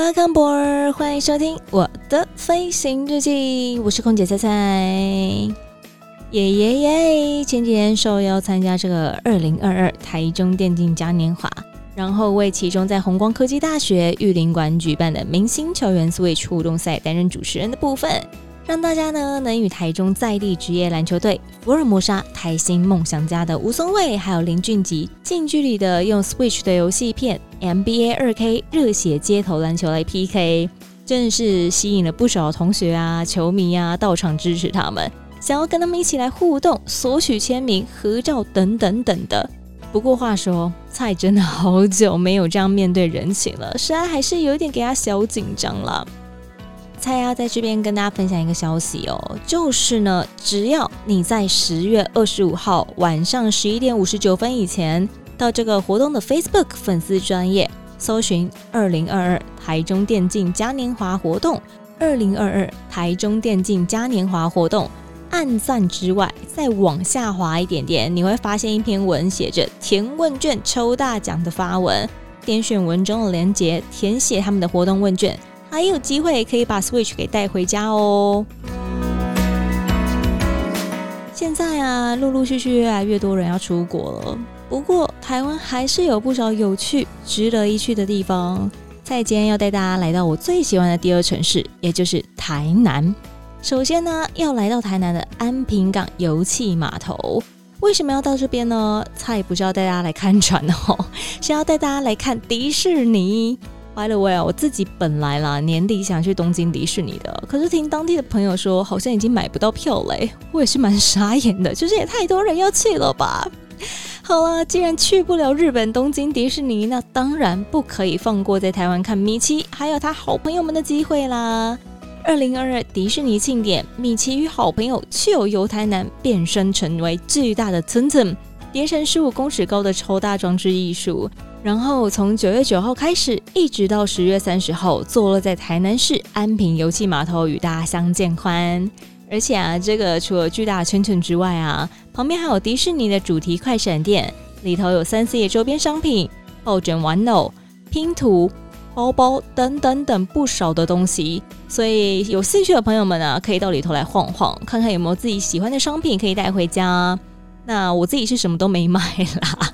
Welcome board，欢迎收听我的飞行日记，我是空姐菜菜。耶耶耶！前几天受邀参加这个二零二二台中电竞嘉年华，然后为其中在红光科技大学玉林馆举办的明星球员 Switch 互动赛担任主持人的部分。让大家呢能与台中在地职业篮球队福尔摩沙台新梦想家的吴松蔚还有林俊杰近距离的用 Switch 的游戏片 NBA 2K 热血街头篮球来 PK，真是吸引了不少同学啊、球迷啊到场支持他们，想要跟他们一起来互动、索取签名、合照等等等的。不过话说，菜真的好久没有这样面对人情了，实在还是有点给他小紧张了。菜要在这边跟大家分享一个消息哦，就是呢，只要你在十月二十五号晚上十一点五十九分以前到这个活动的 Facebook 粉丝专页搜寻“二零二二台中电竞嘉年华活动”，二零二二台中电竞嘉年华活动，按赞之外，再往下滑一点点，你会发现一篇文写着“填问卷抽大奖”的发文，点选文中的链接，填写他们的活动问卷。还有机会可以把 Switch 给带回家哦！现在啊，陆陆续续越来越多人要出国了。不过，台湾还是有不少有趣、值得一去的地方。菜今天要带大家来到我最喜欢的第二城市，也就是台南。首先呢，要来到台南的安平港油气码头。为什么要到这边呢？菜不是要带大家来看船哦，是要带大家来看迪士尼。By the way 啊，我自己本来啦年底想去东京迪士尼的，可是听当地的朋友说，好像已经买不到票嘞，我也是蛮傻眼的，就是也太多人要去了吧。好了，既然去不了日本东京迪士尼，那当然不可以放过在台湾看米奇还有他好朋友们的机会啦。二零二二迪士尼庆典，米奇与好朋友就游台南，变身成为巨大的蹭蹭，叠成十五公尺高的超大装置艺术。然后从九月九号开始，一直到十月三十号，坐落在台南市安平油气码头与大家相见欢。而且啊，这个除了巨大圈圈之外啊，旁边还有迪士尼的主题快闪店，里头有三 C 的周边商品、抱枕玩偶、拼图、包包等等等不少的东西。所以有兴趣的朋友们啊，可以到里头来晃晃，看看有没有自己喜欢的商品可以带回家。那我自己是什么都没买啦。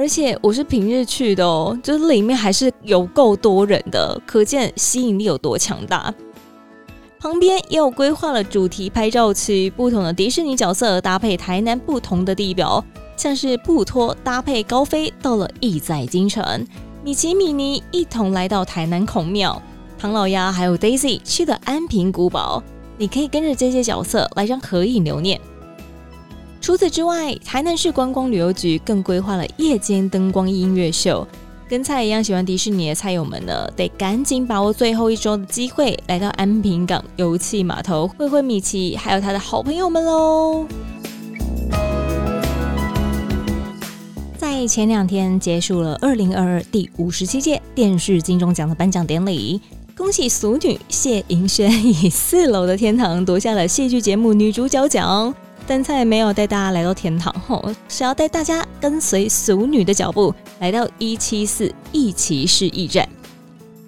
而且我是平日去的哦，就是里面还是有够多人的，可见吸引力有多强大。旁边也有规划了主题拍照区，不同的迪士尼角色搭配台南不同的地标，像是布托搭配高飞到了亿载京城，米奇米妮一同来到台南孔庙，唐老鸭还有 Daisy 去了安平古堡，你可以跟着这些角色来张合影留念。除此之外，台南市观光旅游局更规划了夜间灯光音乐秀。跟菜一样喜欢迪士尼的菜友们呢，得赶紧把握最后一周的机会，来到安平港油气码头会会米奇，还有他的好朋友们喽。在前两天结束了二零二二第五十七届电视金钟奖的颁奖典礼，恭喜俗女谢盈萱以四楼的天堂夺下了戏剧节目女主角奖。但菜没有带大家来到天堂，吼，是要带大家跟随俗女的脚步，来到一七四一骑士驿站。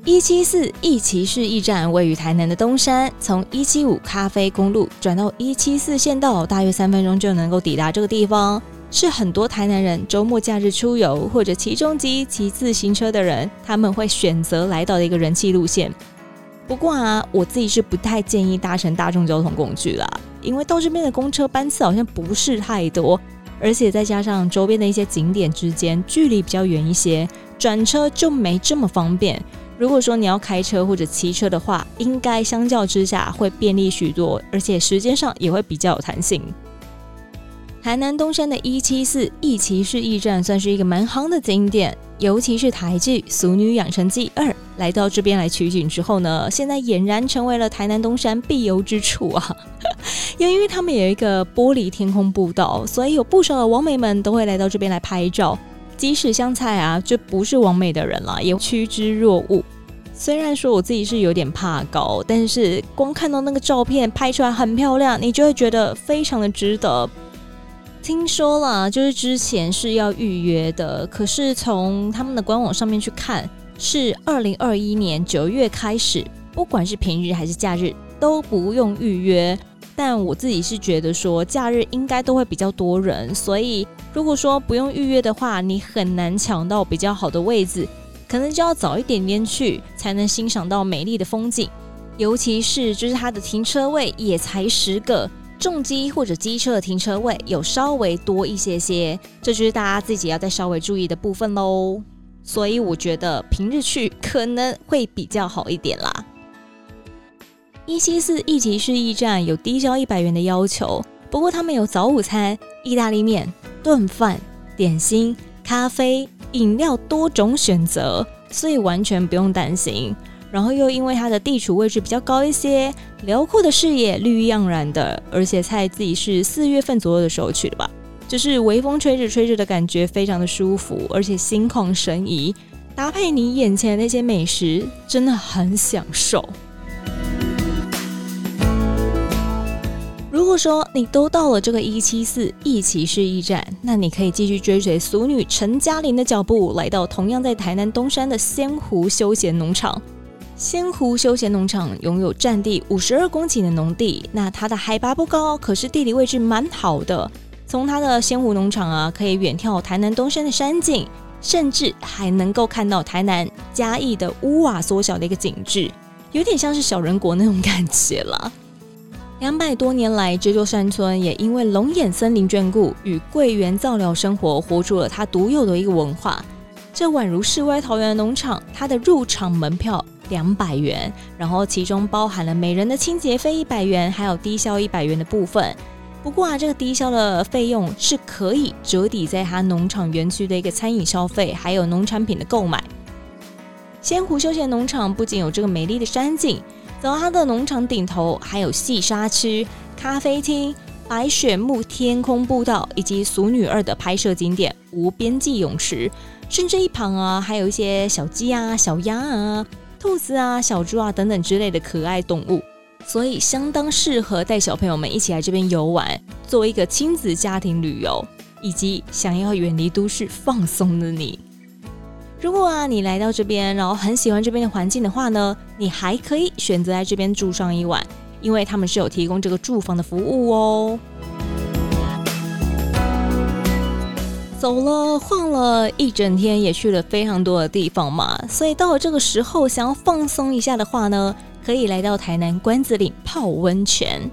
一七四一骑士驿站位于台南的东山，从一七五咖啡公路转到一七四县道，大约三分钟就能够抵达这个地方，是很多台南人周末假日出游或者骑重机、骑自行车的人，他们会选择来到的一个人气路线。不过啊，我自己是不太建议搭乘大众交通工具啦。因为到这边的公车班次好像不是太多，而且再加上周边的一些景点之间距离比较远一些，转车就没这么方便。如果说你要开车或者骑车的话，应该相较之下会便利许多，而且时间上也会比较有弹性。台南东山的一七四一骑士驿站算是一个蛮夯的景点，尤其是台剧《俗女养成记二》来到这边来取景之后呢，现在俨然成为了台南东山必游之处啊！因为他们有一个玻璃天空步道，所以有不少的网美们都会来到这边来拍照。即使香菜啊，就不是网美的人了，也趋之若鹜。虽然说我自己是有点怕高，但是光看到那个照片拍出来很漂亮，你就会觉得非常的值得。听说了，就是之前是要预约的，可是从他们的官网上面去看，是二零二一年九月开始，不管是平日还是假日都不用预约。但我自己是觉得说，假日应该都会比较多人，所以如果说不用预约的话，你很难抢到比较好的位置，可能就要早一点点去，才能欣赏到美丽的风景。尤其是就是它的停车位也才十个。重机或者机车的停车位有稍微多一些些，这就是大家自己要再稍微注意的部分喽。所以我觉得平日去可能会比较好一点啦。一七四一级市驿站有低消一百元的要求，不过他们有早午餐、意大利面、炖饭、点心、咖啡、饮料多种选择，所以完全不用担心。然后又因为它的地处位置比较高一些，辽阔的视野，绿意盎然的，而且菜自己是四月份左右的时候去的吧，就是微风吹着吹着的感觉非常的舒服，而且心旷神怡，搭配你眼前的那些美食，真的很享受。如果说你都到了这个一七四一骑士驿站，那你可以继续追随俗女陈嘉玲的脚步，来到同样在台南东山的仙湖休闲农场。仙湖休闲农场拥有占地五十二公顷的农地，那它的海拔不高，可是地理位置蛮好的。从它的仙湖农场啊，可以远眺台南东山的山景，甚至还能够看到台南嘉义的屋瓦缩小的一个景致，有点像是小人国那种感觉了。两百多年来，这座山村也因为龙眼森林眷顾与桂圆造料生活，活出了它独有的一个文化。这宛如世外桃源的农场，它的入场门票。两百元，然后其中包含了每人的清洁费一百元，还有低消一百元的部分。不过啊，这个低消的费用是可以折抵在他农场园区的一个餐饮消费，还有农产品的购买。仙湖休闲农场不仅有这个美丽的山景，走到它的农场顶头还有细沙区、咖啡厅、白雪木天空步道，以及《俗女二》的拍摄景点无边际泳池，甚至一旁啊还有一些小鸡啊、小鸭啊。兔子啊、小猪啊等等之类的可爱动物，所以相当适合带小朋友们一起来这边游玩，作为一个亲子家庭旅游，以及想要远离都市放松的你。如果啊你来到这边，然后很喜欢这边的环境的话呢，你还可以选择在这边住上一晚，因为他们是有提供这个住房的服务哦。走了晃了一整天，也去了非常多的地方嘛，所以到了这个时候，想要放松一下的话呢，可以来到台南关子岭泡温泉。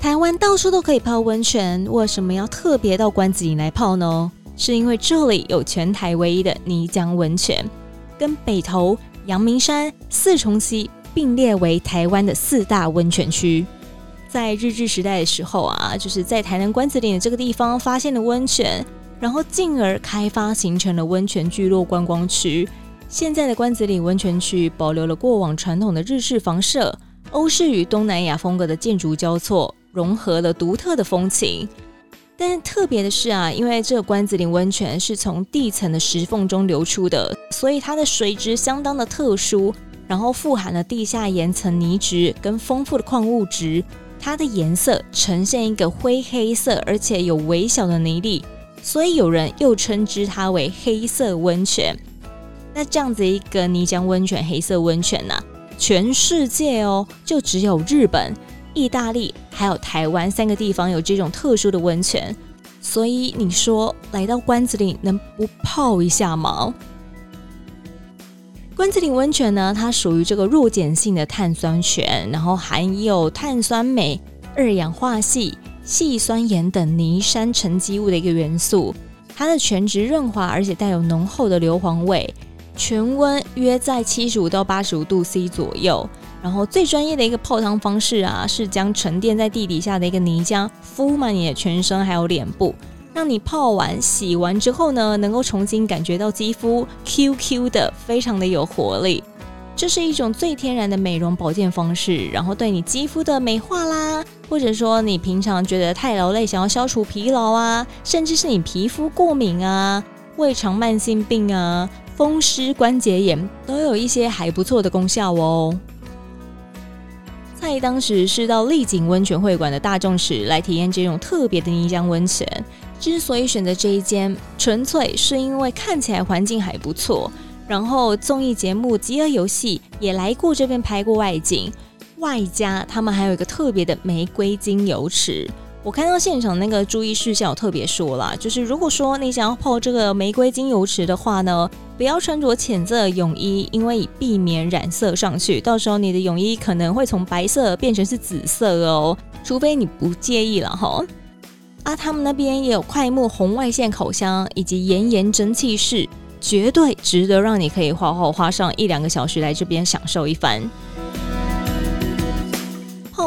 台湾到处都可以泡温泉，为什么要特别到关子岭来泡呢？是因为这里有全台唯一的泥浆温泉，跟北投、阳明山、四重溪并列为台湾的四大温泉区。在日治时代的时候啊，就是在台南关子岭的这个地方发现了温泉。然后进而开发形成了温泉聚落观光区。现在的关子岭温泉区保留了过往传统的日式房舍、欧式与东南亚风格的建筑交错，融合了独特的风情。但特别的是啊，因为这个关子岭温泉是从地层的石缝中流出的，所以它的水质相当的特殊，然后富含了地下岩层泥质跟丰富的矿物质，它的颜色呈现一个灰黑色，而且有微小的泥粒。所以有人又称之它为黑色温泉。那这样子一个泥浆温泉、黑色温泉呢、全世界哦，就只有日本、意大利还有台湾三个地方有这种特殊的温泉。所以你说来到关子岭能不泡一下吗？关子岭温泉呢，它属于这个弱碱性的碳酸泉，然后含有碳酸镁、二氧化矽。矽酸盐等泥山沉积物的一个元素，它的泉质润滑，而且带有浓厚的硫磺味，泉温约在七十五到八十五度 C 左右。然后最专业的一个泡汤方式啊，是将沉淀在地底下的一个泥浆敷满你的全身还有脸部，让你泡完、洗完之后呢，能够重新感觉到肌肤 Q Q 的，非常的有活力。这是一种最天然的美容保健方式，然后对你肌肤的美化啦，或者说你平常觉得太劳累，想要消除疲劳啊，甚至是你皮肤过敏啊、胃肠慢性病啊、风湿关节炎，都有一些还不错的功效哦。蔡当时是到丽景温泉会馆的大众室来体验这种特别的泥浆温泉。之所以选择这一间，纯粹是因为看起来环境还不错，然后综艺节目《饥饿游戏》也来过这边拍过外景，外加他们还有一个特别的玫瑰精油池。我看到现场那个注意事项，我特别说了，就是如果说你想要泡这个玫瑰精油池的话呢，不要穿着浅色泳衣，因为以避免染色上去，到时候你的泳衣可能会从白色变成是紫色哦，除非你不介意了哈。啊，他们那边也有快木红外线烤箱以及岩盐蒸汽室，绝对值得让你可以花花花上一两个小时来这边享受一番。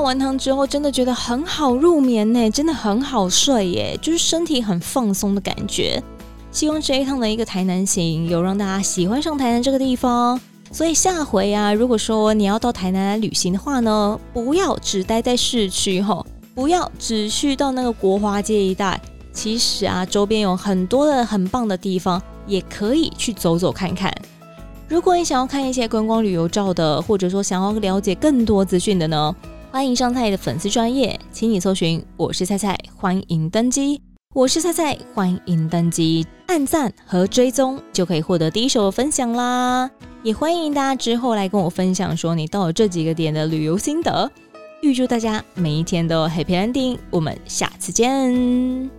完汤之后，真的觉得很好入眠呢，真的很好睡耶，就是身体很放松的感觉。希望这一趟的一个台南行有让大家喜欢上台南这个地方。所以下回啊，如果说你要到台南来旅行的话呢，不要只待在市区吼，不要只去到那个国华街一带。其实啊，周边有很多的很棒的地方，也可以去走走看看。如果你想要看一些观光旅游照的，或者说想要了解更多资讯的呢，欢迎上菜的粉丝专业，请你搜寻我是菜菜，欢迎登机。我是菜菜，欢迎登机，按赞和追踪就可以获得第一手的分享啦。也欢迎大家之后来跟我分享，说你到了这几个点的旅游心得。预祝大家每一天都 Happy Ending，我们下次见。